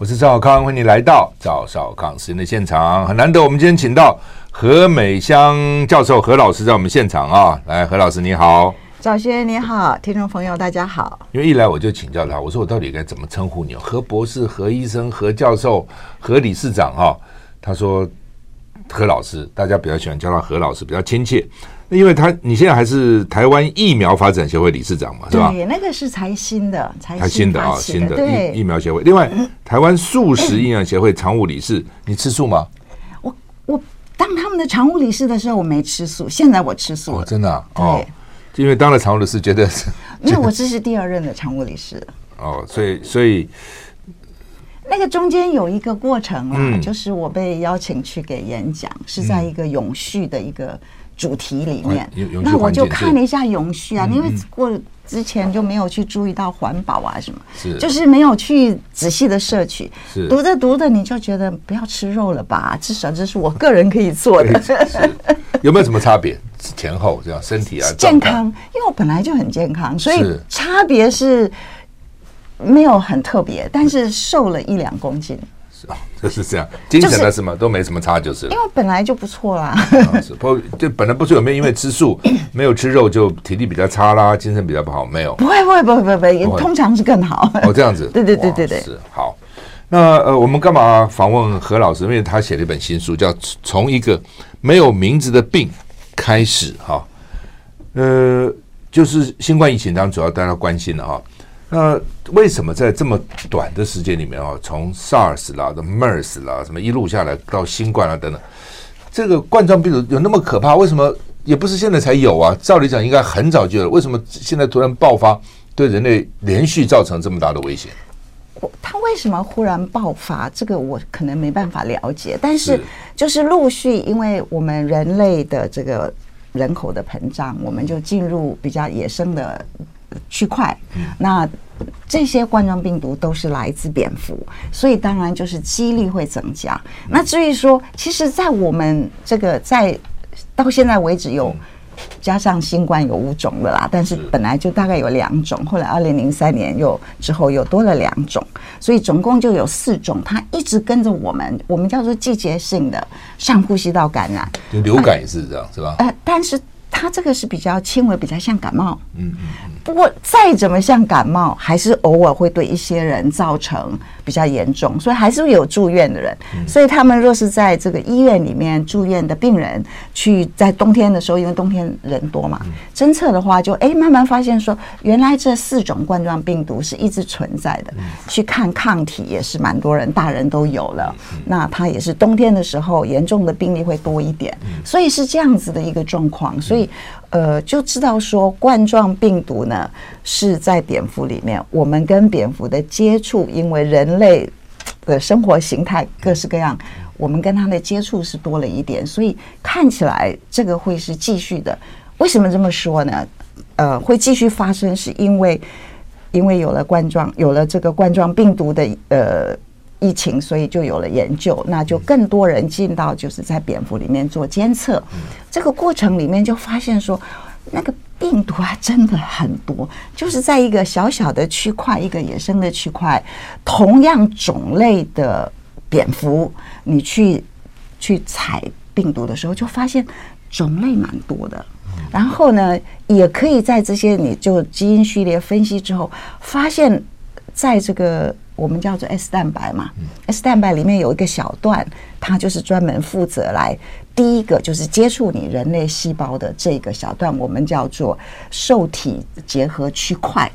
我是赵少康，欢迎你来到赵少康时间的现场。很难得，我们今天请到何美香教授何老师在我们现场啊。来，何老师你好，赵先生你好，听众朋友大家好。因为一来我就请教他，我说我到底该怎么称呼你？何博士、何医生、何教授、何理事长哈？他说何老师，大家比较喜欢叫他何老师，比较亲切。因为他你现在还是台湾疫苗发展协会理事长嘛，是吧？对，那个是才新的，才新的啊，新的疫疫苗协会。另外，台湾素食营养协会常务理事，你吃素吗？我我当他们的常务理事的时候，我没吃素，现在我吃素了。真的哦，因为当了常务理事，觉得是，因为我这是第二任的常务理事。哦，所以所以那个中间有一个过程啊，就是我被邀请去给演讲，是在一个永续的一个。主题里面，那我就看了一下永续啊，因为过之前就没有去注意到环保啊什么，是。就是没有去仔细的摄取，是。读着读着你就觉得不要吃肉了吧，至少这是我个人可以做的。有没有什么差别？前后这样身体啊，健康，因为我本来就很健康，所以差别是没有很特别，但是瘦了一两公斤。就是这样，精神的什么都没什么差，就是因为本来就不错啦。是不？就本来不是有没有因为吃素 没有吃肉就体力比较差啦，精神比较不好？没有，不会不会不会不会，通常是更好。哦，这样子，对对对对对，是好。那呃，我们干嘛访问何老师？因为他写了一本新书，叫《从一个没有名字的病开始》哈。呃，就是新冠疫情当中主要大家关心的哈。那为什么在这么短的时间里面啊，从 SARS 啦、的 MERS 啦，什么一路下来到新冠啊等等，这个冠状病毒有那么可怕？为什么也不是现在才有啊？照理讲应该很早就有了，为什么现在突然爆发，对人类连续造成这么大的威胁？它为什么忽然爆发？这个我可能没办法了解，但是就是陆续，因为我们人类的这个人口的膨胀，我们就进入比较野生的。区块，那这些冠状病毒都是来自蝙蝠，所以当然就是几率会增加。那至于说，其实，在我们这个在到现在为止有加上新冠有五种的啦，但是本来就大概有两种，后来二零零三年又之后又多了两种，所以总共就有四种。它一直跟着我们，我们叫做季节性的上呼吸道感染，就流感也是这样，是吧？呃，但是。它这个是比较轻微，比较像感冒。嗯嗯。不过再怎么像感冒，还是偶尔会对一些人造成比较严重，所以还是有住院的人。所以他们若是在这个医院里面住院的病人，去在冬天的时候，因为冬天人多嘛，侦测的话就哎慢慢发现说，原来这四种冠状病毒是一直存在的。去看抗体也是蛮多人，大人都有了。那他也是冬天的时候严重的病例会多一点，所以是这样子的一个状况。所以。呃，就知道说冠状病毒呢是在蝙蝠里面，我们跟蝙蝠的接触，因为人类的生活形态各式各样，我们跟它的接触是多了一点，所以看起来这个会是继续的。为什么这么说呢？呃，会继续发生，是因为因为有了冠状，有了这个冠状病毒的呃。疫情，所以就有了研究，那就更多人进到就是在蝙蝠里面做监测。这个过程里面就发现说，那个病毒啊真的很多，就是在一个小小的区块，一个野生的区块，同样种类的蝙蝠，你去去采病毒的时候，就发现种类蛮多的。然后呢，也可以在这些你就基因序列分析之后，发现在这个。我们叫做 S 蛋白嘛，S 蛋白里面有一个小段，它就是专门负责来第一个就是接触你人类细胞的这个小段，我们叫做受体结合区块。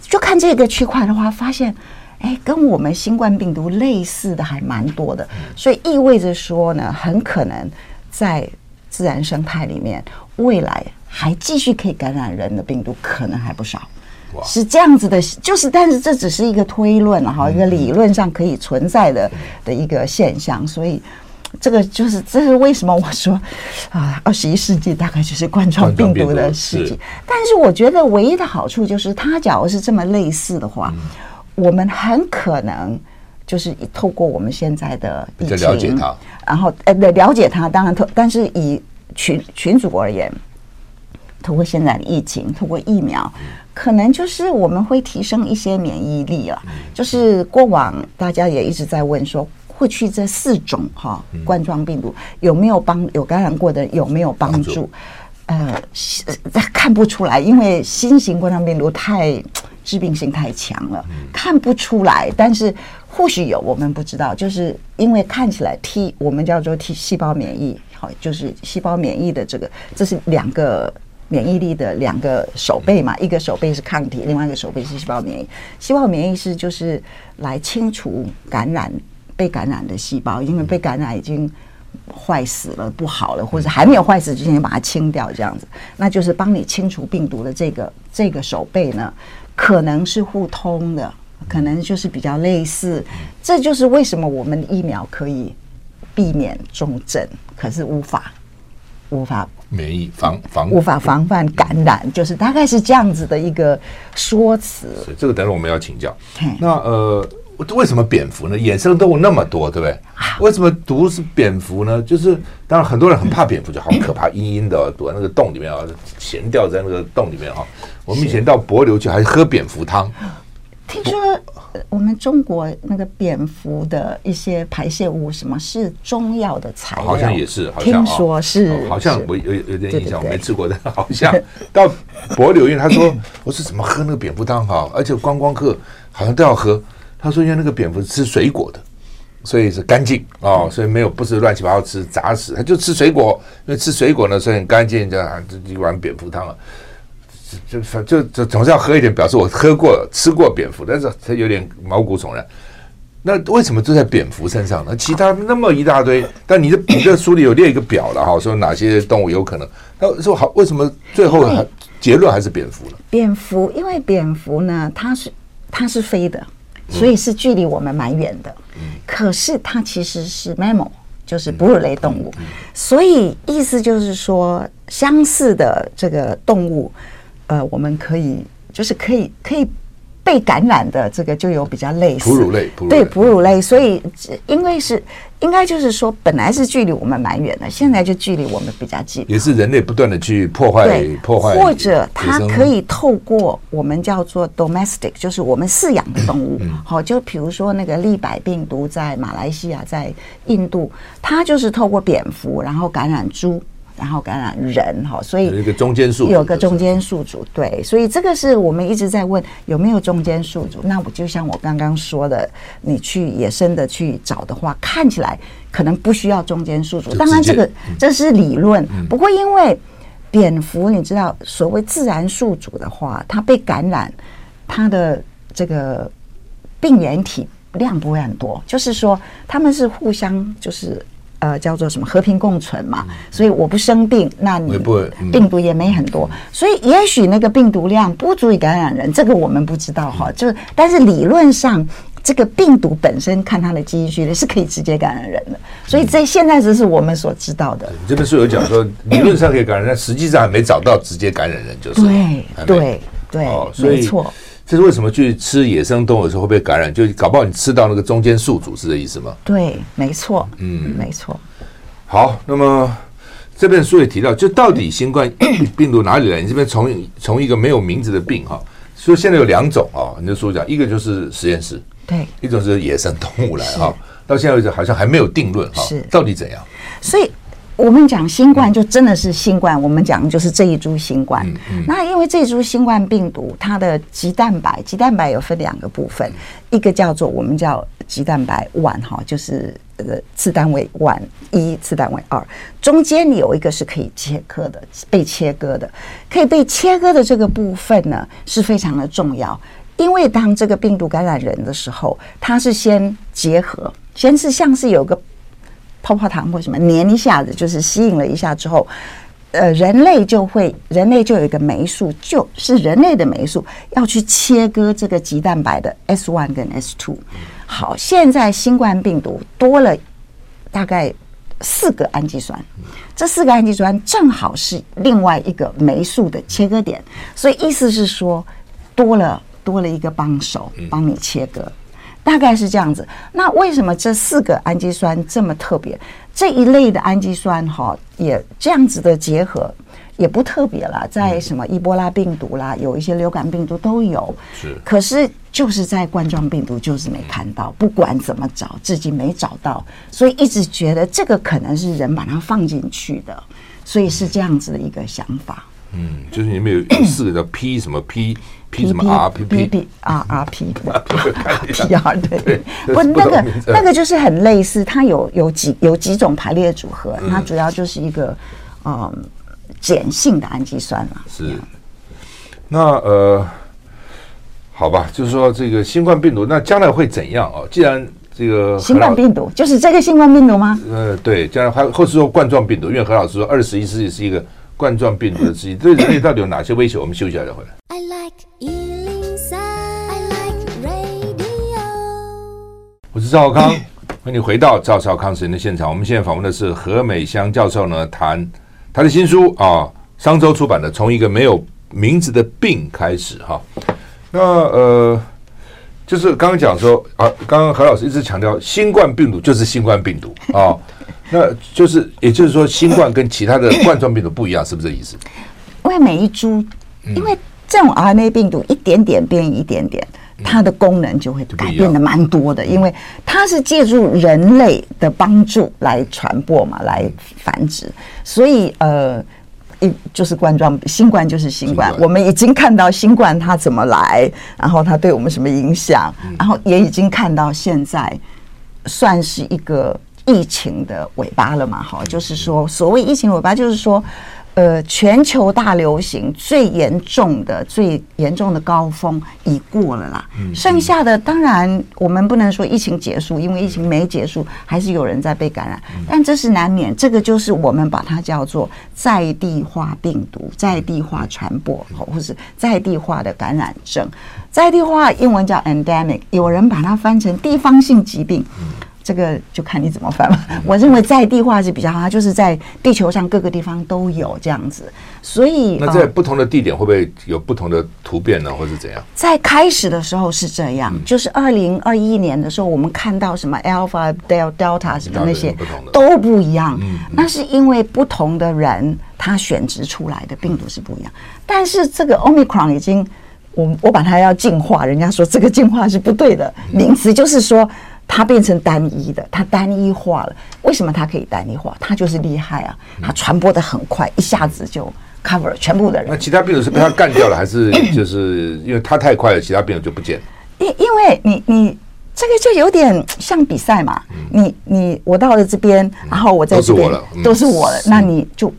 就看这个区块的话，发现哎，跟我们新冠病毒类似的还蛮多的，所以意味着说呢，很可能在自然生态里面，未来还继续可以感染人的病毒可能还不少。是这样子的，就是但是这只是一个推论哈，一个理论上可以存在的的一个现象，所以。这个就是，这是为什么我说啊，二十一世纪大概就是冠状病毒的世纪。但是我觉得唯一的好处就是，它假如是这么类似的话，我们很可能就是透过我们现在的疫情，了解它，然后呃，了解它。当然，透但是以群群组而言，透过现在的疫情，通过疫苗，可能就是我们会提升一些免疫力了。就是过往大家也一直在问说。过去这四种哈冠状病毒有没有帮有感染过的有没有帮助？呃，看不出来，因为新型冠状病毒太致病性太强了，看不出来。但是或许有，我们不知道，就是因为看起来 T 我们叫做 T 细胞免疫，好，就是细胞免疫的这个，这是两个免疫力的两个手背嘛，一个手背是抗体，另外一个手背是细胞免疫。细胞免疫是就是来清除感染。被感染的细胞，因为被感染已经坏死了，不好了，或者还没有坏死之前把它清掉，这样子，那就是帮你清除病毒的这个这个手背呢，可能是互通的，可能就是比较类似。这就是为什么我们疫苗可以避免重症，可是无法无法免疫防防无法防范感染，就是大概是这样子的一个说辞。这个等会我们要请教。那呃。为什么蝙蝠呢？野生动物那么多，对不对？为什么毒是蝙蝠呢？就是当然很多人很怕蝙蝠，就好 可怕，阴阴的躲在那个洞里面啊，悬吊在那个洞里面啊。我们以前到柏流去还喝蝙蝠汤。听说我们中国那个蝙蝠的一些排泄物，什么是中药的材料？好像也是，好像听说是，好像我有有点印象，我没吃过，但好像 到博柳，因为他说我是怎么喝那个蝙蝠汤哈，而且观光客好像都要喝。他说：“因为那个蝙蝠是吃水果的，所以是干净哦，所以没有不是乱七八糟吃杂食，他就吃水果，因为吃水果呢，所以很干净。这样这一碗蝙蝠汤啊，就就就就总是要喝一点，表示我喝过吃过蝙蝠，但是它有点毛骨悚然。那为什么就在蝙蝠身上呢？其他那么一大堆，但你的你的书里有列一个表了哈，说哪些动物有可能？那说好，为什么最后还结论还是蝙蝠呢？蝙蝠，因为蝙蝠呢，它是它是飞的。”所以是距离我们蛮远的，可是它其实是 mammal，就是哺乳类动物。所以意思就是说，相似的这个动物，呃，我们可以就是可以可以。被感染的这个就有比较类似，哺乳类，对哺乳类，所以因为是应该就是说，本来是距离我们蛮远的，现在就距离我们比较近。也是人类不断的去破坏，破坏，或者它可以透过我们叫做 domestic，就是我们饲养的动物，好，就比如说那个利百病毒在马来西亚、在印度，它就是透过蝙蝠，然后感染猪。然后感染人哈，所以有一个中间宿主，有个中间宿主，对，所以这个是我们一直在问有没有中间宿主。那我就像我刚刚说的，你去野生的去找的话，看起来可能不需要中间宿主。当然，这个这是理论。不过，因为蝙蝠，你知道，所谓自然宿主的话，它被感染，它的这个病原体量不会很多，就是说他们是互相就是。呃，叫做什么和平共存嘛，所以我不生病，那你病毒也没很多，所以也许那个病毒量不足以感染人，这个我们不知道哈。就是，但是理论上，这个病毒本身看它的基因序列是可以直接感染人的，所以这现在这是我们所知道的。你这本书有讲说，理论上可以感染，但实际上还没找到直接感染人，就是对对对，没错。这是为什么去吃野生动物的时候会被感染？就搞不好你吃到那个中间宿主是这意思吗？对，没错，嗯，没错。好，那么这本书也提到，就到底新冠 病毒哪里来？你这边从从一个没有名字的病哈，所以现在有两种啊。你的书讲，一个就是实验室，对，一种是野生动物来哈。到现在为止好像还没有定论哈，是到底怎样？所以。我们讲新冠就真的是新冠，我们讲的就是这一株新冠。那因为这株新冠病毒，它的棘蛋白，棘蛋白有分两个部分，一个叫做我们叫棘蛋白 one 哈，就是呃次单位 one 一，次单位二，中间有一个是可以切割的，被切割的，可以被切割的这个部分呢是非常的重要，因为当这个病毒感染人的时候，它是先结合，先是像是有个。泡泡糖或什么粘一下子，就是吸引了一下之后，呃，人类就会，人类就有一个酶素，就是人类的酶素要去切割这个棘蛋白的 S one 跟 S two。好，现在新冠病毒多了大概四个氨基酸，这四个氨基酸正好是另外一个酶素的切割点，所以意思是说多了多了一个帮手帮你切割。大概是这样子。那为什么这四个氨基酸这么特别？这一类的氨基酸哈，也这样子的结合也不特别了。在什么伊波拉病毒啦，有一些流感病毒都有。是。可是就是在冠状病毒就是没看到，不管怎么找，至今没找到，所以一直觉得这个可能是人把它放进去的，所以是这样子的一个想法。嗯，就是里面有四个叫 P 什么 P。P 什么 R P P P R R P P R 对，不那个那个就是很类似，它有有几有几种排列组合，它主要就是一个嗯碱性的氨基酸嘛。是，那呃，好吧，就是说这个新冠病毒，那将来会怎样啊？既然这个新冠病毒就是这个新冠病毒吗？呃，对，将来还或是说冠状病毒，因为何老师说二十一世纪是一个冠状病毒的世纪，对人类到底有哪些威胁？我们休息一下再回来。我是赵少康，欢迎你回到赵少康时间的现场。我们现在访问的是何美香教授呢，谈他的新书啊，商周出版的《从一个没有名字的病开始》哈。那呃，就是刚刚讲说啊，刚刚何老师一直强调，新冠病毒就是新冠病毒啊，那就是也就是说，新冠跟其他的 冠状病毒不一样，是不是这意思？因为每一株，因为这种 RNA 病毒一点点变一点点。它的功能就会改变的蛮多的，因为它是借助人类的帮助来传播嘛，来繁殖，所以呃，一就是冠状新冠就是新冠，我们已经看到新冠它怎么来，然后它对我们什么影响，然后也已经看到现在算是一个疫情的尾巴了嘛，哈，就是说所谓疫情尾巴，就是说。呃，全球大流行最严重的、最严重的高峰已过了啦。剩下的当然我们不能说疫情结束，因为疫情没结束，还是有人在被感染。但这是难免，这个就是我们把它叫做在地化病毒、在地化传播，或是在地化的感染症。在地化英文叫 endemic，有人把它翻成地方性疾病。这个就看你怎么翻了。我认为在地化是比较好，它就是在地球上各个地方都有这样子。所以，那在不同的地点会不会有不同的突变呢，或是怎样？在开始的时候是这样，就是二零二一年的时候，我们看到什么 Alpha、Delta 什么那些都不一样。那是因为不同的人他选择出来的病毒是不一样。但是这个 Omicron 已经，我我把它要进化，人家说这个进化是不对的名词，就是说。它变成单一的，它单一化了。为什么它可以单一化？它就是厉害啊！它传播的很快，一下子就 cover 全部的人。那其他病人是被它干掉了，还是 就是因为它太快了，其他病人就不见了？因因为你你这个就有点像比赛嘛。你你我到了这边，然后我在这边都是我了，都是我了。那你就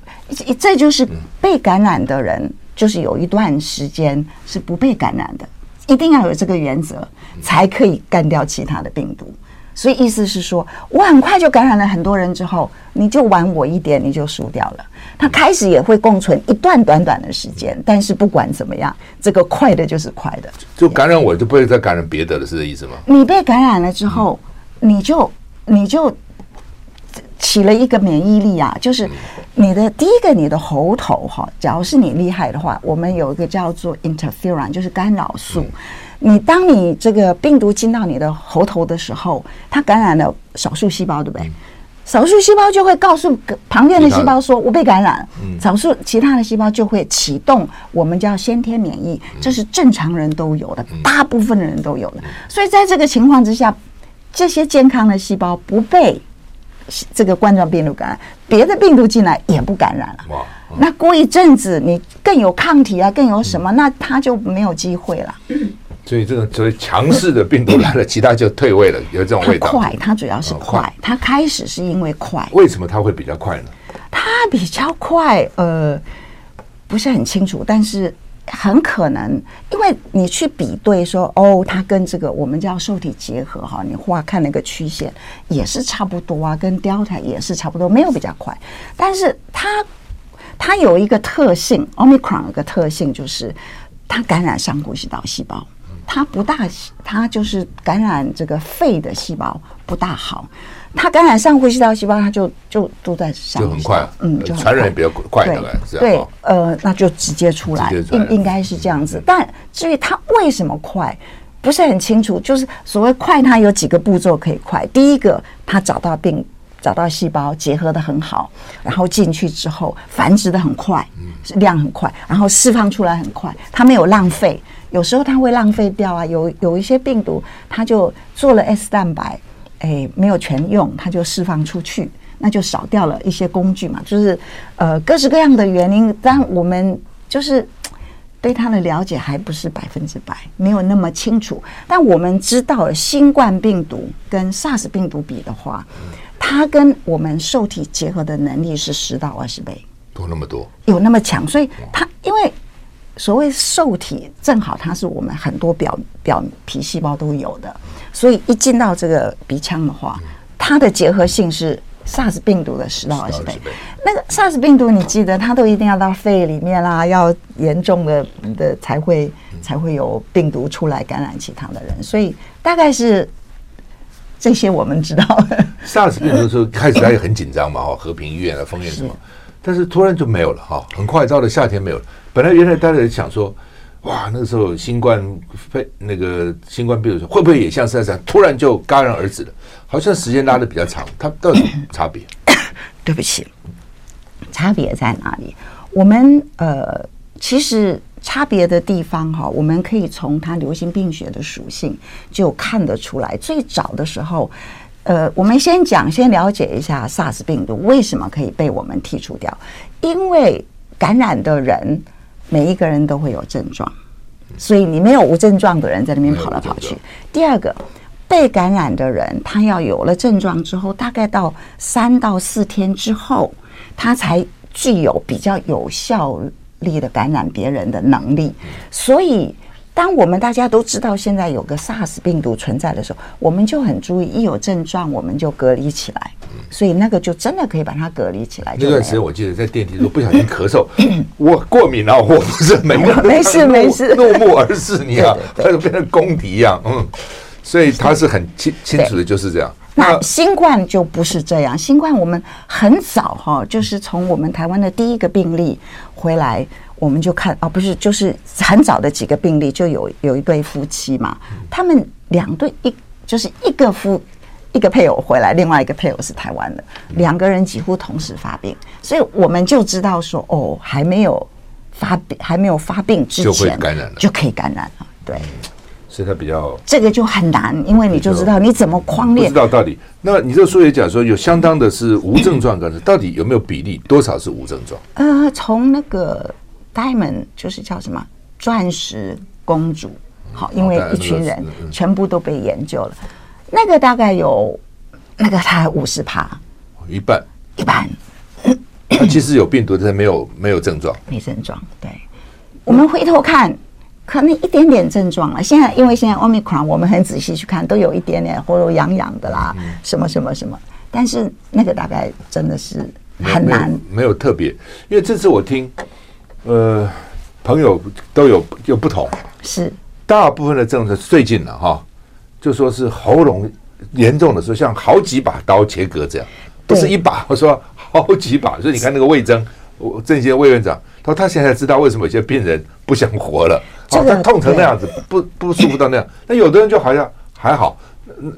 这就是被感染的人，就是有一段时间是不被感染的。一定要有这个原则，才可以干掉其他的病毒。所以意思是说，我很快就感染了很多人之后，你就晚我一点，你就输掉了。他开始也会共存一段短短的时间，但是不管怎么样，这个快的就是快的。就感染我就不会再感染别的了，是这意思吗？你被感染了之后，你就你就。起了一个免疫力啊，就是你的第一个，你的喉头哈，假如是你厉害的话，我们有一个叫做 interferon，就是干扰素。你当你这个病毒进到你的喉头的时候，它感染了少数细胞，对不对？少数细胞就会告诉旁边的细胞说：“我被感染。”少数其他的细胞就会启动我们叫先天免疫，这是正常人都有的，大部分的人都有的。所以在这个情况之下，这些健康的细胞不被。这个冠状病毒感染，别的病毒进来也不感染了。哇！那过一阵子你更有抗体啊，更有什么，那它就没有机会了。所以这种所谓强势的病毒来了，其他就退位了，有这种味道。快，它主要是快，它开始是因为快。为什么它会比较快呢？它比较快，呃，不是很清楚，但是。很可能，因为你去比对说，哦，它跟这个我们叫受体结合哈，你画看那个曲线也是差不多啊，跟 Delta 也是差不多，没有比较快，但是它它有一个特性，Omicron 有个特性就是它感染上呼吸道细胞，它不大，它就是感染这个肺的细胞不大好。它感染上呼吸道细胞，它就就都在上，就很快，嗯，就传染也比较快，对，对，呃，那就直接出来，应应该是这样子。但至于它为什么快，不是很清楚。就是所谓快，它有几个步骤可以快。第一个，它找到病，找到细胞结合的很好，然后进去之后繁殖的很快，量很快，然后释放出来很快，它没有浪费。有时候它会浪费掉啊，有有一些病毒，它就做了 S 蛋白。哎，没有全用，它就释放出去，那就少掉了一些工具嘛。就是呃，各式各样的原因，但我们就是对它的了解还不是百分之百，没有那么清楚。但我们知道，新冠病毒跟 SARS 病毒比的话，它跟我们受体结合的能力是十到二十倍，多那么多，有那么强。所以它因为所谓受体，正好它是我们很多表表皮细胞都有的。所以一进到这个鼻腔的话，它的结合性是 SARS 病毒的十到二十倍。那个 SARS 病毒，你记得它都一定要到肺里面啦，要严重的的才会才会有病毒出来感染其他的人。所以大概是这些我们知道。SARS 病毒的时候开始大很紧张嘛，哈，和平医院啊，封院什么，但是突然就没有了哈，很快到了夏天没有了。本来原来大家想说。哇，那个时候新冠肺那个新冠病毒会不会也像是这样突然就戛然而止了？好像时间拉的比较长，它到底 差别？对不起，差别在哪里？我们呃，其实差别的地方哈，我们可以从它流行病学的属性就看得出来。最早的时候，呃，我们先讲，先了解一下 SARS 病毒为什么可以被我们剔除掉，因为感染的人。每一个人都会有症状，所以你没有无症状的人在那边跑来跑去。第二个，被感染的人他要有了症状之后，大概到三到四天之后，他才具有比较有效力的感染别人的能力。所以。当我们大家都知道现在有个 SARS 病毒存在的时候，我们就很注意，一有症状我们就隔离起来。所以那个就真的可以把它隔离起来。那段时间我记得在电梯中不小心咳嗽，我过敏了，我不是没 没事没事，怒目而视你啊，它就变成公敌一样。嗯，所以它是很清清楚的，就是这样。那新冠就不是这样，新冠我们很早哈，就是从我们台湾的第一个病例回来。我们就看啊，不是，就是很早的几个病例，就有有一对夫妻嘛，他们两对一就是一个夫一个配偶回来，另外一个配偶是台湾的，两个人几乎同时发病，所以我们就知道说，哦，还没有发病，还没有发病之前感染了，就可以感染了，对，所以它比较这个就很难，因为你就知道你怎么框列，不知道到底。那你这个书也讲说，有相当的是无症状感染，到底有没有比例？多少是无症状？呃，从那个。Diamond 就是叫什么钻石公主，好，因为一群人全部都被研究了，那个大概有那个才五十趴，一半一半。其实有病毒，但是没有没有症状，没症状。对，我们回头看，可能一点点症状了。现在因为现在 Omicron，我们很仔细去看，都有一点点喉咙痒痒的啦，什么什么什么。但是那个大概真的是很难，没有，没有特别。因为这次我听。呃，朋友都有有不同，是。大部分的政策最近了哈，就说是喉咙严重的时候，像好几把刀切割这样，不是一把，我说好几把。所以你看那个魏征，我郑先魏院长，他说他现在知道为什么有些病人不想活了，哦，他痛成那样子，不不舒服到那样。那有的人就好像还好，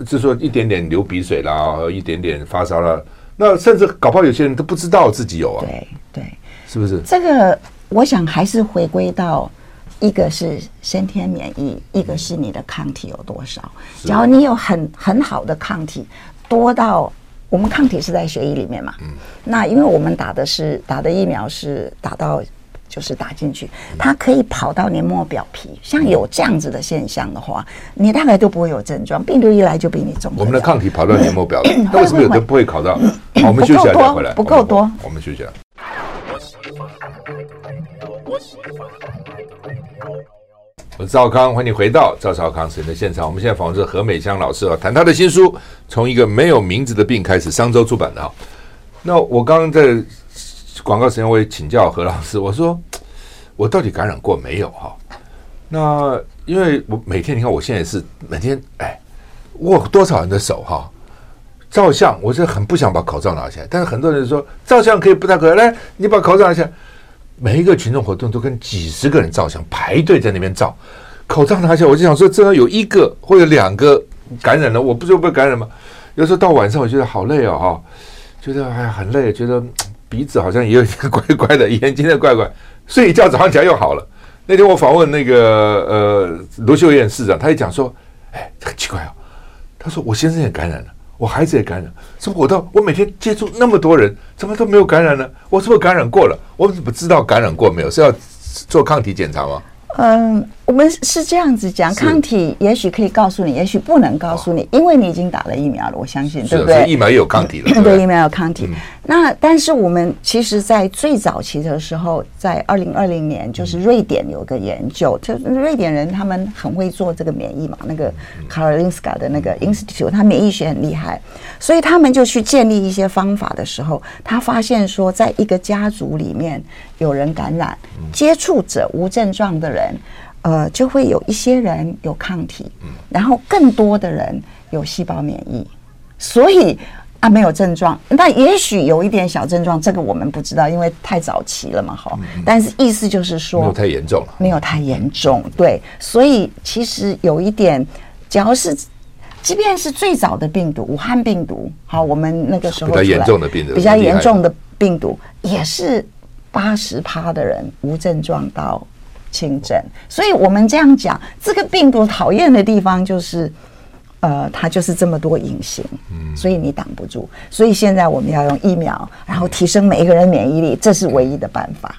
就说一点点流鼻水啦，一点点发烧啦，那甚至搞不好有些人都不知道自己有啊，对对，是不是？这个？我想还是回归到，一个是先天免疫，一个是你的抗体有多少。假如你有很很好的抗体，多到我们抗体是在血液里面嘛？嗯。那因为我们打的是打的疫苗是打到就是打进去，它可以跑到黏膜表皮。像有这样子的现象的话，你大概都不会有症状。病毒一来就比你重。我们的抗体跑到黏膜表皮，那为什么有的不会考到？我们休息一下再回来。不够多，我们休息一下。我是赵康，欢迎回到赵少康时间的现场。我们现在访问是何美香老师啊，谈他的新书《从一个没有名字的病开始》，商周出版的哈。那我刚刚在广告时间，我也请教何老师，我说 我到底感染过没有哈？那因为我每天你看，我现在是每天哎握多少人的手哈？照相，我是很不想把口罩拿下来，但是很多人说照相可以不戴口罩，来你把口罩拿下来。每一个群众活动都跟几十个人照相，排队在那边照，口罩拿下来，我就想说，这有一个或者两个感染了，我不知道会不会感染吗？有时候到晚上，我觉得好累哦，哈，觉得哎呀很累，觉得 鼻子好像也有点怪怪的，眼睛也怪怪，睡一觉早上起来又好了。那天我访问那个呃卢秀燕市长，他也讲说，哎，很奇怪哦，他说我先生也感染了。我孩子也感染，怎么我到我每天接触那么多人，怎么都没有感染呢？我是不是感染过了？我怎么知道感染过没有？是要做抗体检查吗？嗯，我们是这样子讲，抗体也许可以告诉你，也许不能告诉你，因为你已经打了疫苗了，我相信，对不对？疫苗也有抗体了，对，疫苗有抗体。那但是我们其实，在最早期的时候，在二零二零年，就是瑞典有个研究，就瑞典人他们很会做这个免疫嘛，那个 Karolinska 的那个 Institute，他免疫学很厉害，所以他们就去建立一些方法的时候，他发现说，在一个家族里面有人感染，接触者无症状的人。呃，就会有一些人有抗体，然后更多的人有细胞免疫，所以啊没有症状，那也许有一点小症状，这个我们不知道，因为太早期了嘛，哈。但是意思就是说，没有太严重了，没有太严重，对。所以其实有一点，只要是，即便是最早的病毒，武汉病毒，好，我们那个时候比较严重的病毒，比较严重的病毒也是八十趴的人无症状到。轻症，所以我们这样讲，这个病毒讨厌的地方就是，呃，它就是这么多隐形，所以你挡不住。所以现在我们要用疫苗，然后提升每一个人免疫力，这是唯一的办法。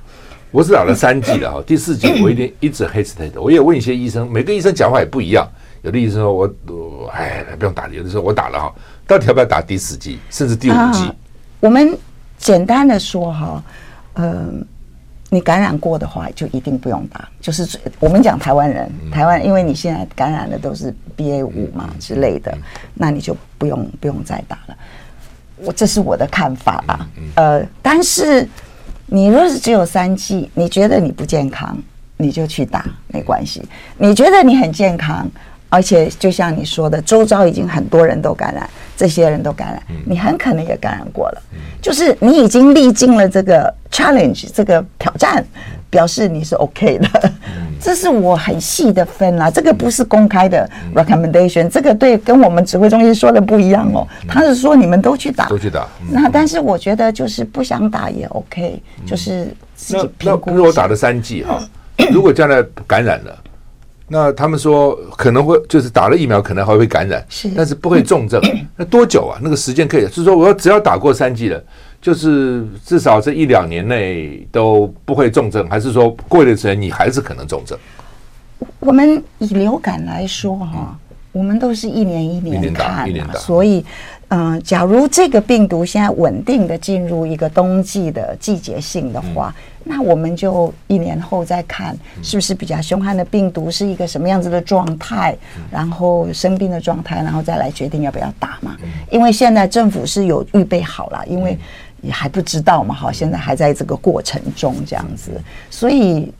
我是打了三剂了哈，第四剂我一定一直 hesitate。我也问一些医生，每个医生讲话也不一样。有的医生说我，我哎，不用打，有的时候我打了哈，到底要不要打第四剂，甚至第五剂？我们简单的说哈，嗯。你感染过的话，就一定不用打。就是我们讲台湾人，台湾，因为你现在感染的都是 BA 五嘛之类的，那你就不用不用再打了。我这是我的看法啊。呃，但是你若是只有三剂，你觉得你不健康，你就去打，没关系。你觉得你很健康。而且就像你说的，周遭已经很多人都感染，这些人都感染，你很可能也感染过了。就是你已经历尽了这个 challenge，这个挑战，表示你是 OK 的。这是我很细的分啦，这个不是公开的 recommendation，这个对跟我们指挥中心说的不一样哦。他是说你们都去打，都去打。那但是我觉得就是不想打也 OK，就是自己评估。那那我打了三剂哈，如果将来感染了。那他们说可能会就是打了疫苗可能还会感染，是，但是不会重症。那多久啊？那个时间可以就是说我要只要打过三剂了，就是至少这一两年内都不会重症，还是说过一段时间你还是可能重症？我们以流感来说哈，我们都是一年一年看，所以嗯，假如这个病毒现在稳定的进入一个冬季的季节性的话。那我们就一年后再看，是不是比较凶悍的病毒是一个什么样子的状态，然后生病的状态，然后再来决定要不要打嘛？因为现在政府是有预备好了，因为也还不知道嘛，哈，现在还在这个过程中这样子，所以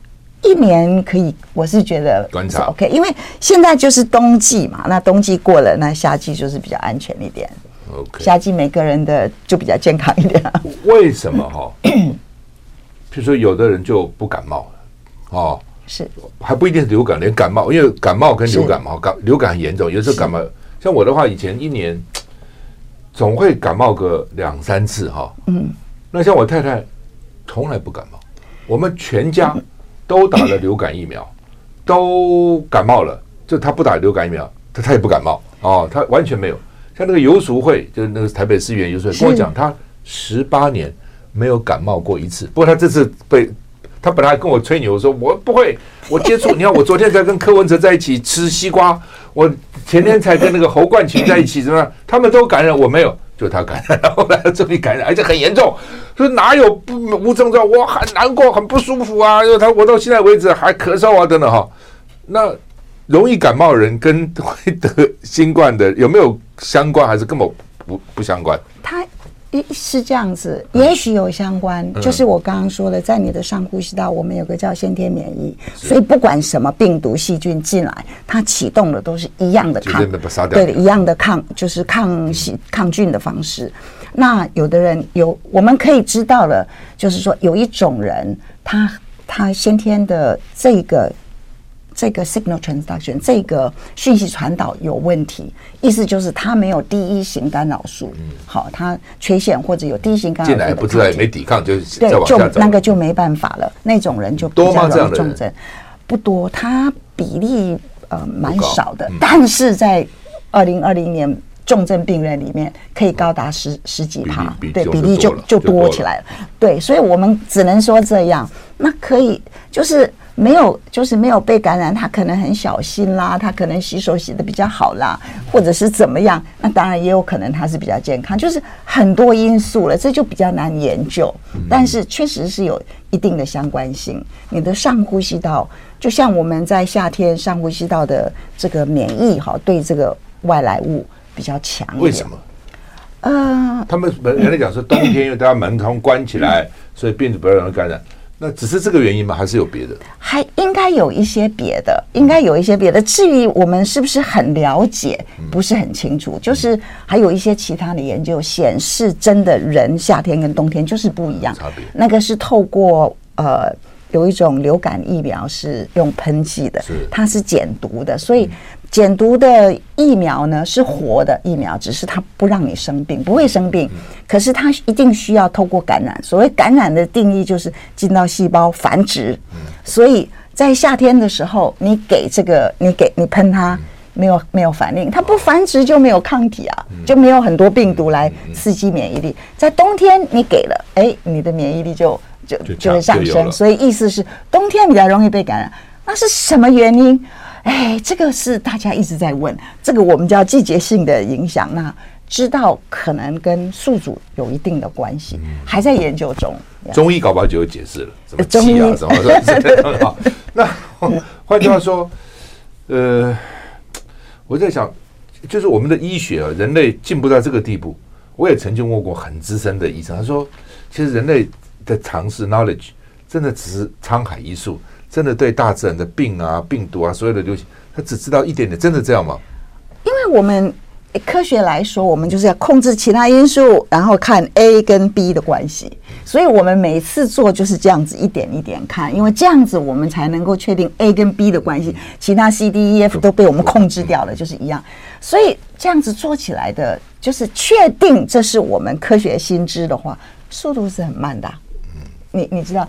一年可以，我是觉得观察。OK，因为现在就是冬季嘛，那冬季过了，那夏季就是比较安全一点。OK，夏季每个人的就比较健康一点。为什么？哈？就说有的人就不感冒了，哦，是。还不一定是流感，连感冒，因为感冒跟流感嘛，感流感很严重，有时候感冒，像我的话，以前一年总会感冒个两三次哈，嗯，那像我太太从来不感冒，我们全家都打了流感疫苗，都感冒了，就她不打流感疫苗，她她也不感冒哦，她完全没有。像那个游淑慧，就是那个台北市议员游淑慧跟我讲，她十八年。没有感冒过一次，不过他这次被他本来还跟我吹牛说，我不会，我接触，你看我昨天才跟柯文哲在一起吃西瓜，我前天才跟那个侯冠群在一起，怎么样？他们都感染，我没有，就他感染，后来终于感染，而且很严重，说哪有不无症状？我很难过，很不舒服啊，因为他我到现在为止还咳嗽啊，等等哈。那容易感冒的人跟会得新冠的有没有相关，还是根本不不相关？他。一是这样子，也许有相关，嗯、就是我刚刚说的，在你的上呼吸道，我们有个叫先天免疫，所以不管什么病毒细菌进来，它启动的都是一样的抗，对的，一样的抗，就是抗细抗菌的方式。那有的人有，我们可以知道了，就是说有一种人，他他先天的这个。这个 signal transduction 这个讯息传导有问题，意思就是它没有第一型干扰素，嗯，好，它缺陷或者有第一型干扰素，进来不知道没抵抗就对，就那个就没办法了，那种人就比较容易重症，不多，它比例呃蛮少的，嗯、但是在二零二零年重症病人里面可以高达十十几趴，对，比例就就多起来了，对，所以我们只能说这样，那可以就是。没有，就是没有被感染，他可能很小心啦，他可能洗手洗的比较好啦，或者是怎么样？那当然也有可能他是比较健康，就是很多因素了，这就比较难研究。但是确实是有一定的相关性。你的上呼吸道，就像我们在夏天上呼吸道的这个免疫哈，对这个外来物比较强。为什么？呃，他们人家讲说冬天因为大家门窗关起来，所以病毒比较容易感染。那只是这个原因吗？还是有别的？还应该有一些别的，应该有一些别的。至于我们是不是很了解，不是很清楚。就是还有一些其他的研究显示，真的人夏天跟冬天就是不一样。差别。那个是透过呃。有一种流感疫苗是用喷剂的，它是减毒的，所以减毒的疫苗呢是活的疫苗，只是它不让你生病，不会生病，可是它一定需要透过感染。所谓感染的定义就是进到细胞繁殖，所以在夏天的时候，你给这个，你给你喷它，没有没有反应，它不繁殖就没有抗体啊，就没有很多病毒来刺激免疫力。在冬天你给了，哎，你的免疫力就。就就会上升，所以意思是冬天比较容易被感染，那是什么原因？哎，这个是大家一直在问，这个我们叫季节性的影响。那知道可能跟宿主有一定的关系，还在研究中。中医搞不好就有解释了，什么气啊，什么什么。那换句话说，呃，我在想，就是我们的医学啊，人类进步到这个地步，我也曾经问过很资深的医生，他说，其实人类。的常识 knowledge 真的只是沧海一粟，真的对大自然的病啊、病毒啊、所有的流行，他只知道一点点，真的这样吗？因为我们科学来说，我们就是要控制其他因素，然后看 A 跟 B 的关系，所以我们每次做就是这样子一点一点看，因为这样子我们才能够确定 A 跟 B 的关系，其他 C、D、E、F 都被我们控制掉了，就是一样。所以这样子做起来的，就是确定这是我们科学新知的话，速度是很慢的。你你知道，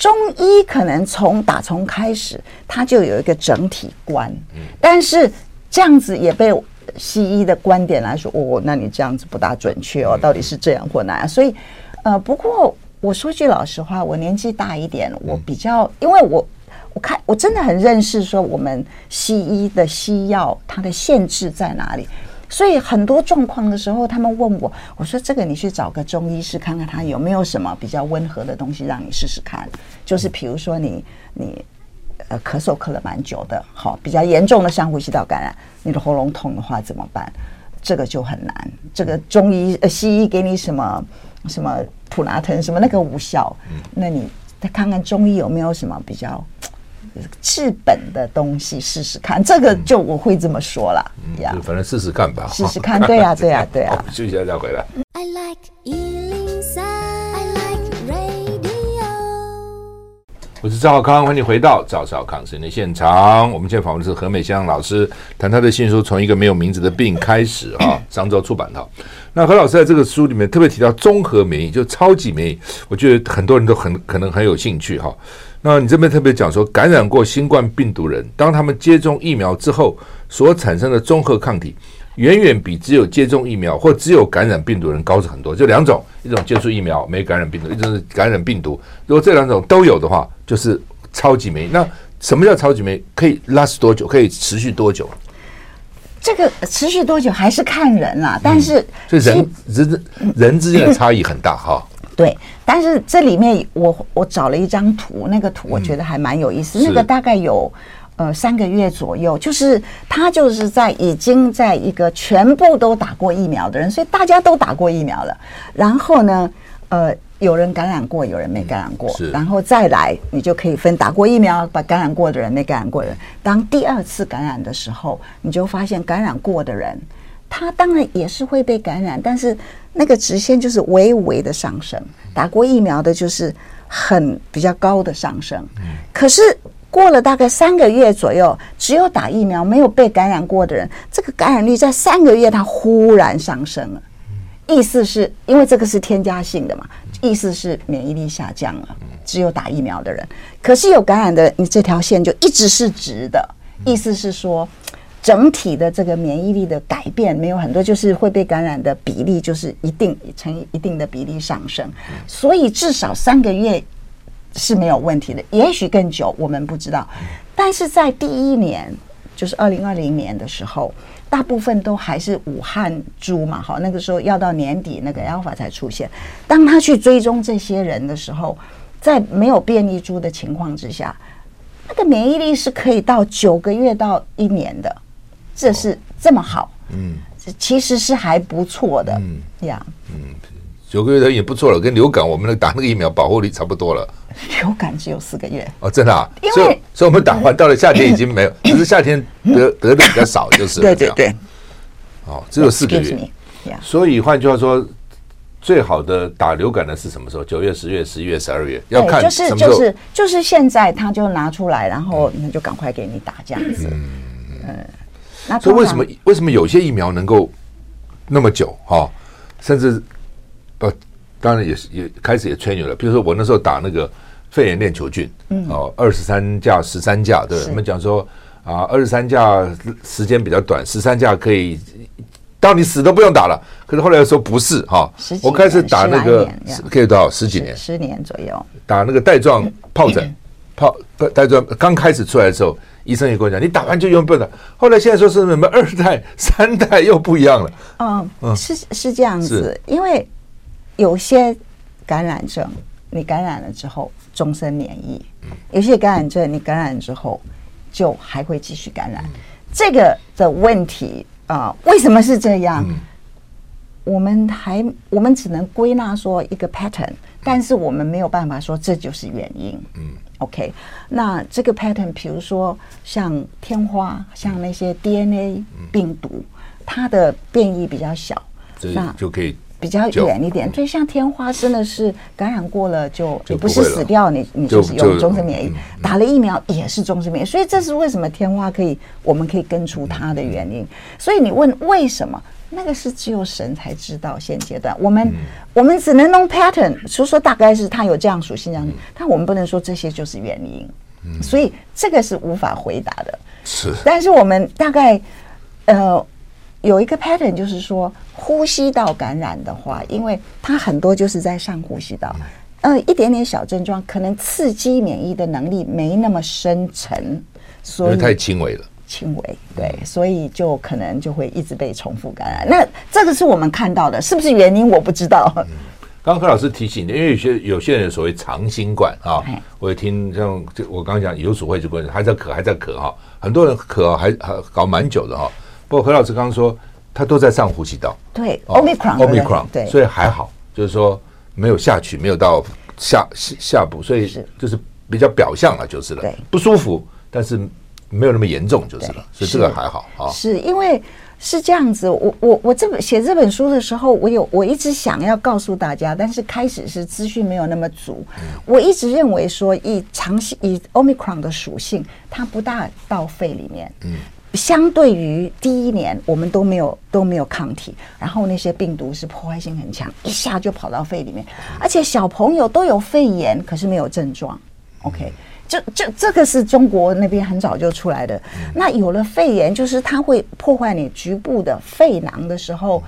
中医可能从打从开始，它就有一个整体观，但是这样子也被西医的观点来说，哦，那你这样子不大准确哦，到底是这样或那样？所以，呃，不过我说句老实话，我年纪大一点，我比较，因为我我看我真的很认识说我们西医的西药它的限制在哪里。所以很多状况的时候，他们问我，我说这个你去找个中医师看看，他有没有什么比较温和的东西让你试试看。就是比如说你你呃咳嗽咳了蛮久的，好比较严重的上呼吸道感染，你的喉咙痛的话怎么办？这个就很难。这个中医呃西医给你什么什么普拿疼什么那个无效，那你再看看中医有没有什么比较。治本的东西试试看，这个就我会这么说了。嗯，反正试试看吧，试试看。对呀，对呀，对呀。休息一下再回来。I like 我是赵少康，欢迎回到赵少康时间的现场。我们现在访问的是何美香老师，谈他的新书《从一个没有名字的病开始》啊，商周出版的。那何老师在这个书里面特别提到综合免疫，就超级免疫，我觉得很多人都很可能很有兴趣哈。那你这边特别讲说，感染过新冠病毒人，当他们接种疫苗之后所产生的综合抗体，远远比只有接种疫苗或只有感染病毒人高很多。就两种，一种接触疫苗没感染病毒，一种是感染病毒。如果这两种都有的话，就是超级免疫。那什么叫超级免疫？可以 last 多久？可以持续多久？这个持续多久还是看人啦。但是，所以人人人之间的差异很大哈。对，但是这里面我我找了一张图，那个图我觉得还蛮有意思。嗯、那个大概有呃三个月左右，就是他就是在已经在一个全部都打过疫苗的人，所以大家都打过疫苗了。然后呢，呃，有人感染过，有人没感染过，是然后再来，你就可以分打过疫苗、把感染过的人、没感染过的人。当第二次感染的时候，你就发现感染过的人，他当然也是会被感染，但是那个直线就是微微的上升。打过疫苗的，就是很比较高的上升。可是过了大概三个月左右，只有打疫苗没有被感染过的人，这个感染率在三个月它忽然上升了。意思是因为这个是添加性的嘛？意思是免疫力下降了。只有打疫苗的人，可是有感染的，你这条线就一直是直的。意思是说。整体的这个免疫力的改变没有很多，就是会被感染的比例就是一定成一定的比例上升，所以至少三个月是没有问题的，也许更久我们不知道。但是在第一年，就是二零二零年的时候，大部分都还是武汉猪嘛，好，那个时候要到年底那个 Alpha 才出现。当他去追踪这些人的时候，在没有变异株的情况之下，那个免疫力是可以到九个月到一年的。这是这么好，嗯，其实是还不错的，嗯呀，嗯，九个月的也不错了，跟流感我们打那个疫苗保护力差不多了。流感只有四个月。哦，真的啊，因为所以所以我们打完到了夏天已经没有，只是夏天得得的比较少，就是对对对，哦，只有四个月，所以换句话说，最好的打流感的是什么时候？九月、十月、十一月、十二月，要看就是就是就是现在他就拿出来，然后那就赶快给你打这样子，嗯。嗯。所以为什么为什么有些疫苗能够那么久哈、哦，甚至呃，当然也是也开始也吹牛了。比如说我那时候打那个肺炎链球菌，嗯，哦，二十三价十三价，对，我们讲说啊，二十三价时间比较短，十三价可以到你死都不用打了。可是后来又说不是哈，我开始打那个可以多少十几年，十年左右，打那个带状疱疹，疱带状刚开始出来的时候。医生也跟我讲，你打完就用不了。后来现在说是什么二代、三代又不一样了。嗯，嗯是是这样子，因为有些感染症你感染了之后终身免疫，有些感染症你感染之后就还会继续感染。这个的问题啊，为什么是这样？我们还我们只能归纳说一个 pattern，但是我们没有办法说这就是原因。嗯。OK，那这个 pattern，比如说像天花，像那些 DNA 病毒，嗯、它的变异比较小，那就可以比较远一点。所以像天花真的是感染过了就也不是死掉，你你就是有终身免疫，打了疫苗也是终身免疫。所以这是为什么天花可以，我们可以根除它的原因。所以你问为什么？那个是只有神才知道。现阶段我们、嗯、我们只能弄 pattern，所以说大概是它有这样属性这样，嗯、但我们不能说这些就是原因，嗯、所以这个是无法回答的。是，但是我们大概呃有一个 pattern，就是说呼吸道感染的话，因为它很多就是在上呼吸道，嗯、呃，一点点小症状可能刺激免疫的能力没那么深沉，所以太轻微了。轻微，对，所以就可能就会一直被重复感染。那这个是我们看到的，是不是原因我不知道。嗯，刚刚何老师提醒的，因为有些有些人所谓长新冠啊，我也听像就我刚刚讲有鼠会就关还在咳还在咳哈，很多人咳还还搞蛮久的哈。不过何老师刚刚说他都在上呼吸道，对，Omicron Omicron 对，所以还好，就是说没有下去，没有到下下部，所以就是比较表象了，就是了，不舒服，但是。没有那么严重就是了，所以这个还好啊。是因为是这样子，我我我这本写这本书的时候，我有我一直想要告诉大家，但是开始是资讯没有那么足。我一直认为说，以长期以 Omicron 的属性，它不大到肺里面。嗯。相对于第一年，我们都没有都没有抗体，然后那些病毒是破坏性很强，一下就跑到肺里面，而且小朋友都有肺炎，可是没有症状。OK。这这这个是中国那边很早就出来的。嗯、那有了肺炎，就是它会破坏你局部的肺囊的时候，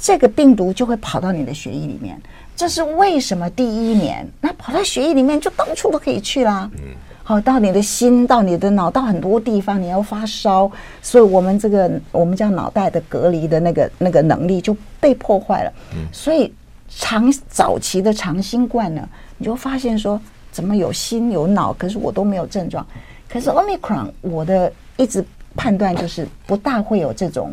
这个病毒就会跑到你的血液里面。这是为什么？第一年，那跑到血液里面就到处都可以去啦。嗯，好，到你的心，到你的脑，到很多地方，你要发烧，所以我们这个我们叫脑袋的隔离的那个那个能力就被破坏了。嗯，所以长早期的长新冠呢，你就发现说。怎么有心有脑，可是我都没有症状，可是 Omicron 我的一直判断就是不大会有这种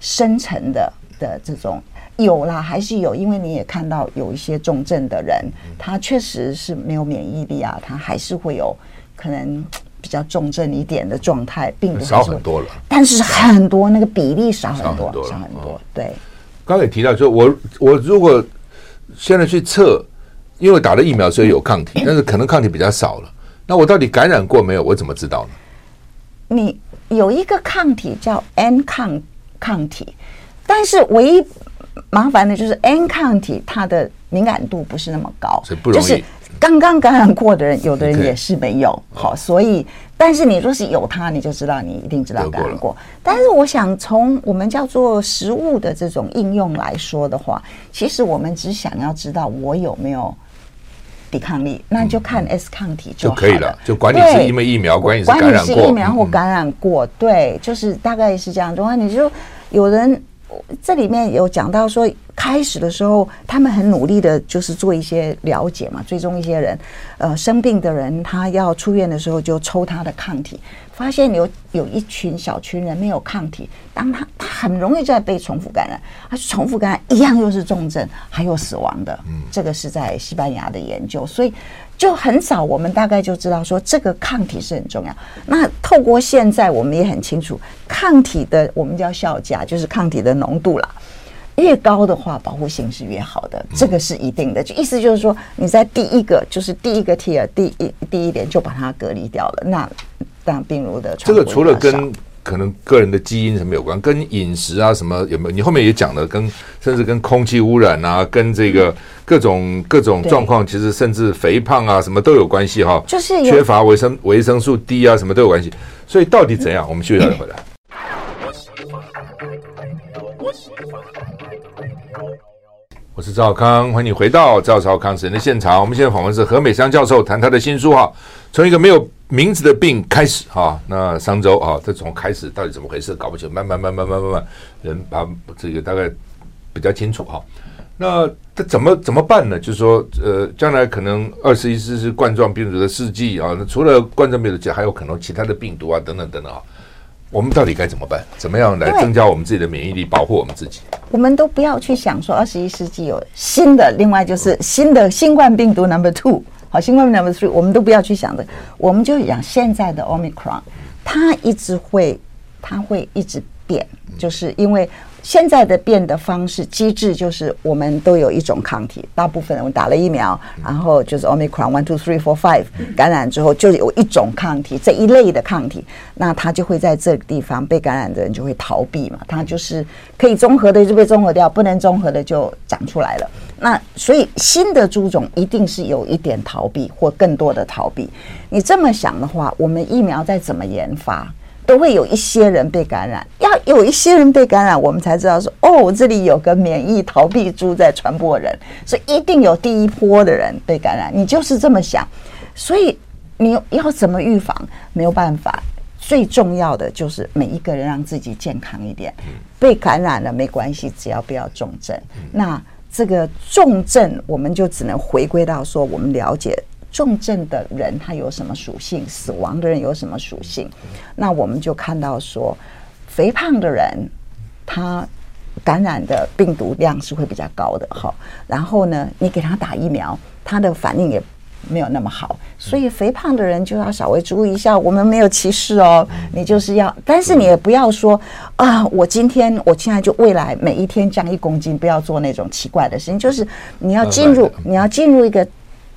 深层的的这种。有啦，还是有，因为你也看到有一些重症的人，他确实是没有免疫力啊，他还是会有可能比较重症一点的状态，并不少很多了。但是很多那个比例少很多，少很多。对，刚才也提到，说我我如果现在去测，因为打了疫苗所以有抗体，但是可能抗体比较少了，那我到底感染过没有？我怎么知道呢？你有一个抗体叫 N 抗抗体，但是唯一。麻烦的就是 N 抗体，它的敏感度不是那么高，所以不容易。就是刚刚感染过的人，有的人也是没有。好，所以，但是你若是有它，你就知道你一定知道感染过。但是我想从我们叫做食物的这种应用来说的话，其实我们只想要知道我有没有抵抗力，那就看 S 抗体就可以了。就管你是因为疫苗，管你是感染过，管你是疫苗或感染过，对，就是大概是这样的话，你就有人。这里面有讲到说，开始的时候他们很努力的，就是做一些了解嘛，追踪一些人，呃，生病的人，他要出院的时候就抽他的抗体，发现有有一群小群人没有抗体，当他他很容易再被重复感染，他重复感染一样又是重症，还有死亡的，这个是在西班牙的研究，所以。就很早，我们大概就知道说这个抗体是很重要。那透过现在，我们也很清楚，抗体的我们叫效价，就是抗体的浓度啦，越高的话，保护性是越好的，这个是一定的。就意思就是说，你在第一个就是第一个 tier 第一第一点就把它隔离掉了，那让病毒的这个除了跟。可能个人的基因什么有关，跟饮食啊什么有没有？你后面也讲了，跟甚至跟空气污染啊，跟这个各种各种状况，其实甚至肥胖啊什么都有关系哈。就是缺乏维生维生素 D 啊什么都有关系。所以到底怎样？我们休息下再回来。我是赵康，欢迎你回到赵少康时间的现场。我们现在访问是何美香教授，谈他的新书哈，从一个没有。名字的病开始哈，那上周啊，这从开始到底怎么回事，搞不清，慢慢慢慢慢慢慢，人把这个大概比较清楚哈。那这怎么怎么办呢？就是说，呃，将来可能二十一世纪是冠状病毒的世纪啊，那除了冠状病毒，还有可能其他的病毒啊，等等等等啊。我们到底该怎么办？怎么样来增加我们自己的免疫力，保护我们自己？我们都不要去想说二十一世纪有新的，另外就是新的新冠病毒 number two。好，新冠病毒 number three，我们都不要去想的，我们就讲现在的 Omicron，它一直会，它会一直变，就是因为。现在的变的方式机制就是，我们都有一种抗体，大部分人打了疫苗，然后就是 Omicron one two three four five 感染之后，就有一种抗体这一类的抗体，那它就会在这个地方被感染的人就会逃避嘛，它就是可以中和的就被中和掉，不能中和的就长出来了。那所以新的株种一定是有一点逃避或更多的逃避。你这么想的话，我们疫苗再怎么研发？都会有一些人被感染，要有一些人被感染，我们才知道说，哦，这里有个免疫逃避株在传播人，所以一定有第一波的人被感染。你就是这么想，所以你要怎么预防？没有办法，最重要的就是每一个人让自己健康一点。被感染了没关系，只要不要重症。那这个重症，我们就只能回归到说，我们了解。重症的人他有什么属性？死亡的人有什么属性？那我们就看到说，肥胖的人他感染的病毒量是会比较高的哈。然后呢，你给他打疫苗，他的反应也没有那么好。所以肥胖的人就要稍微注意一下。我们没有歧视哦，你就是要，但是你也不要说啊，我今天我现在就未来每一天降一公斤，不要做那种奇怪的事情。就是你要进入，你要进入一个。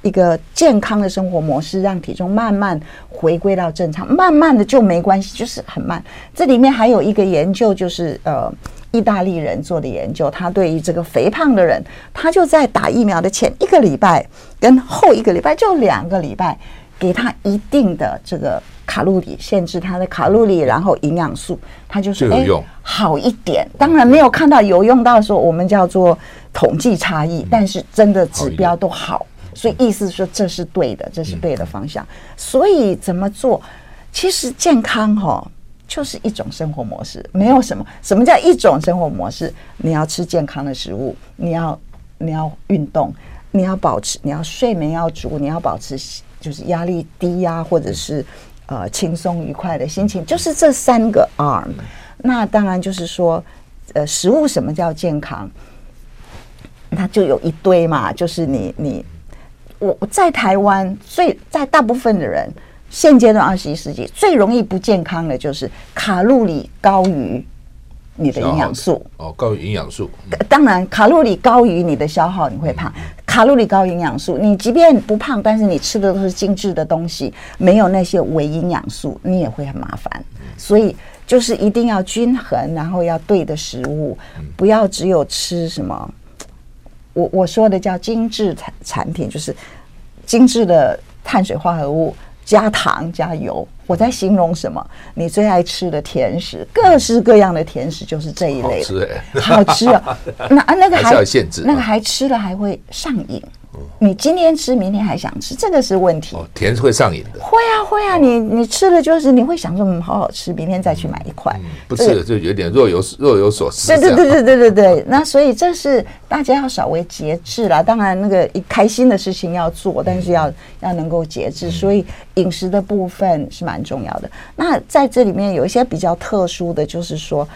一个健康的生活模式，让体重慢慢回归到正常，慢慢的就没关系，就是很慢。这里面还有一个研究，就是呃，意大利人做的研究，他对于这个肥胖的人，他就在打疫苗的前一个礼拜跟后一个礼拜，就两个礼拜，给他一定的这个卡路里，限制他的卡路里，然后营养素，他就是哎好一点。当然没有看到有用到说我们叫做统计差异，但是真的指标都好。所以意思说，这是对的，这是对的方向。所以怎么做？其实健康哈，就是一种生活模式，没有什么。什么叫一种生活模式？你要吃健康的食物，你要你要运动，你要保持，你要睡眠要足，你要保持就是压力低呀，或者是呃轻松愉快的心情，就是这三个 arm。那当然就是说，呃，食物什么叫健康？那就有一堆嘛，就是你你我在台湾最在大部分的人现阶段二十一世纪最容易不健康的就是卡路里高于你的营养素哦，高于营养素。当然，卡路里高于你的消耗，你会胖。卡路里高营养素，你即便不胖，但是你吃的都是精致的东西，没有那些微营养素，你也会很麻烦。所以就是一定要均衡，然后要对的食物，不要只有吃什么。我我说的叫精致产产品，就是精致的碳水化合物加糖加油。我在形容什么？你最爱吃的甜食，各式各样的甜食就是这一类的，好吃哎，好吃啊！那啊，那个还，还是要限制，那个还吃了还会上瘾。你今天吃，明天还想吃，这个是问题。哦，甜是会上瘾的。会啊，会啊，你你吃了就是你会想说，嗯，好好吃，明天再去买一块。不吃了就有点若有若有所思。对对对对对对对。那所以这是大家要稍微节制啦。当然，那个一开心的事情要做，但是要要能够节制。所以饮食的部分是蛮重要的。那在这里面有一些比较特殊的就是说。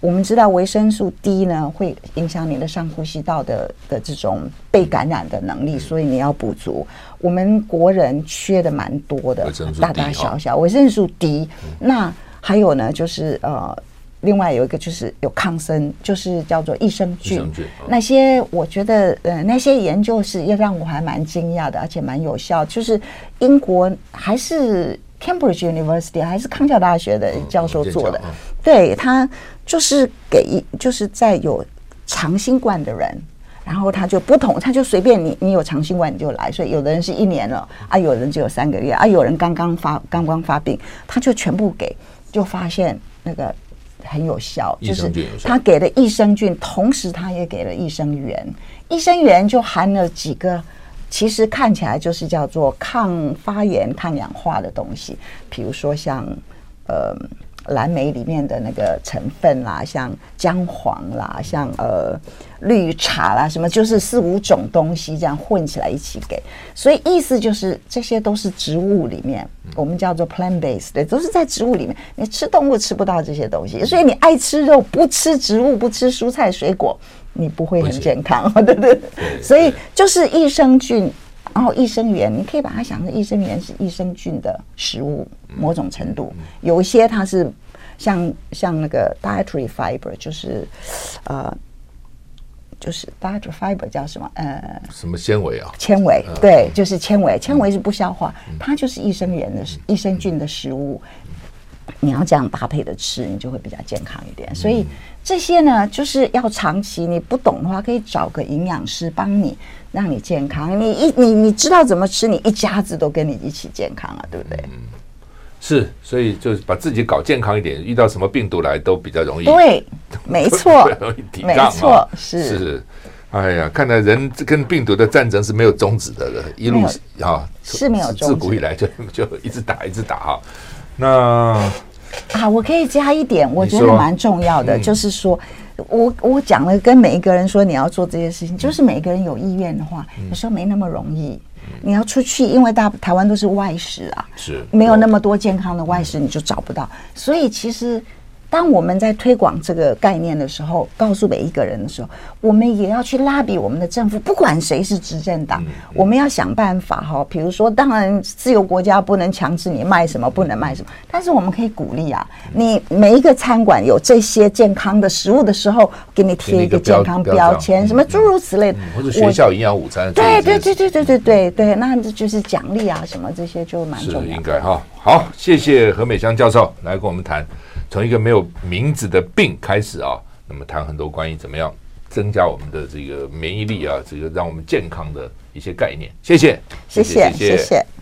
我们知道维生素 D 呢，会影响你的上呼吸道的的这种被感染的能力，所以你要补足。我们国人缺的蛮多的，大大小小维生素 D。那还有呢，就是呃，另外有一个就是有抗生，就是叫做益生菌。那些我觉得呃，那些研究是也让我还蛮惊讶的，而且蛮有效。就是英国还是 Cambridge University 还是康桥大学的教授做的，对他。就是给一，就是在有长新冠的人，然后他就不同，他就随便你，你有长新冠你就来，所以有的人是一年了啊，有人只有三个月啊，有人刚刚发刚刚发病，他就全部给，就发现那个很有效，就是他给了益生菌，同时他也给了益生元，益生元就含了几个，其实看起来就是叫做抗发炎、抗氧化的东西，比如说像呃。蓝莓里面的那个成分啦，像姜黄啦，像呃绿茶啦，什么就是四五种东西这样混起来一起给，所以意思就是这些都是植物里面，我们叫做 plant based，对，都是在植物里面。你吃动物吃不到这些东西，所以你爱吃肉不吃植物不吃蔬菜水果，你不会很健康，对不对？所以就是益生菌。然后益生元，你可以把它想成益生元是益生菌的食物，某种程度，有一些它是像像那个 dietary fiber，就是呃，就是 dietary fiber 叫什么？呃，什么纤维啊？纤维，对，就是纤维，纤维是不消化，它就是益生元的益生菌的食物。你要这样搭配的吃，你就会比较健康一点。所以这些呢，就是要长期。你不懂的话，可以找个营养师帮你，让你健康。你一你你知道怎么吃，你一家子都跟你一起健康啊，对不对？嗯，是。所以就是把自己搞健康一点，遇到什么病毒来都比较容易。对，没错，容易抵抗。没错，是是。哎呀，看来人跟病毒的战争是没有终止的，一路啊是没有终止，自古以来就就一直打，一直打哈。那啊，我可以加一点，我觉得蛮重要的，就是说，我我讲了，跟每一个人说你要做这些事情，就是每个人有意愿的话，有时候没那么容易。你要出去，因为大台湾都是外食啊，是没有那么多健康的外食，你就找不到。所以其实。当我们在推广这个概念的时候，告诉每一个人的时候，我们也要去拉比我们的政府，不管谁是执政党，我们要想办法哈。比如说，当然自由国家不能强制你卖什么，不能卖什么，但是我们可以鼓励啊。你每一个餐馆有这些健康的食物的时候，给你贴一个健康标签，什么诸如此类的，或者学校营养午餐。对对对对对对对对，那这就是奖励啊，什么这些就蛮重要的。是应该哈。好，谢谢何美香教授来跟我们谈。从一个没有名字的病开始啊，那么谈很多关于怎么样增加我们的这个免疫力啊，这个让我们健康的一些概念。谢谢，谢谢，谢谢。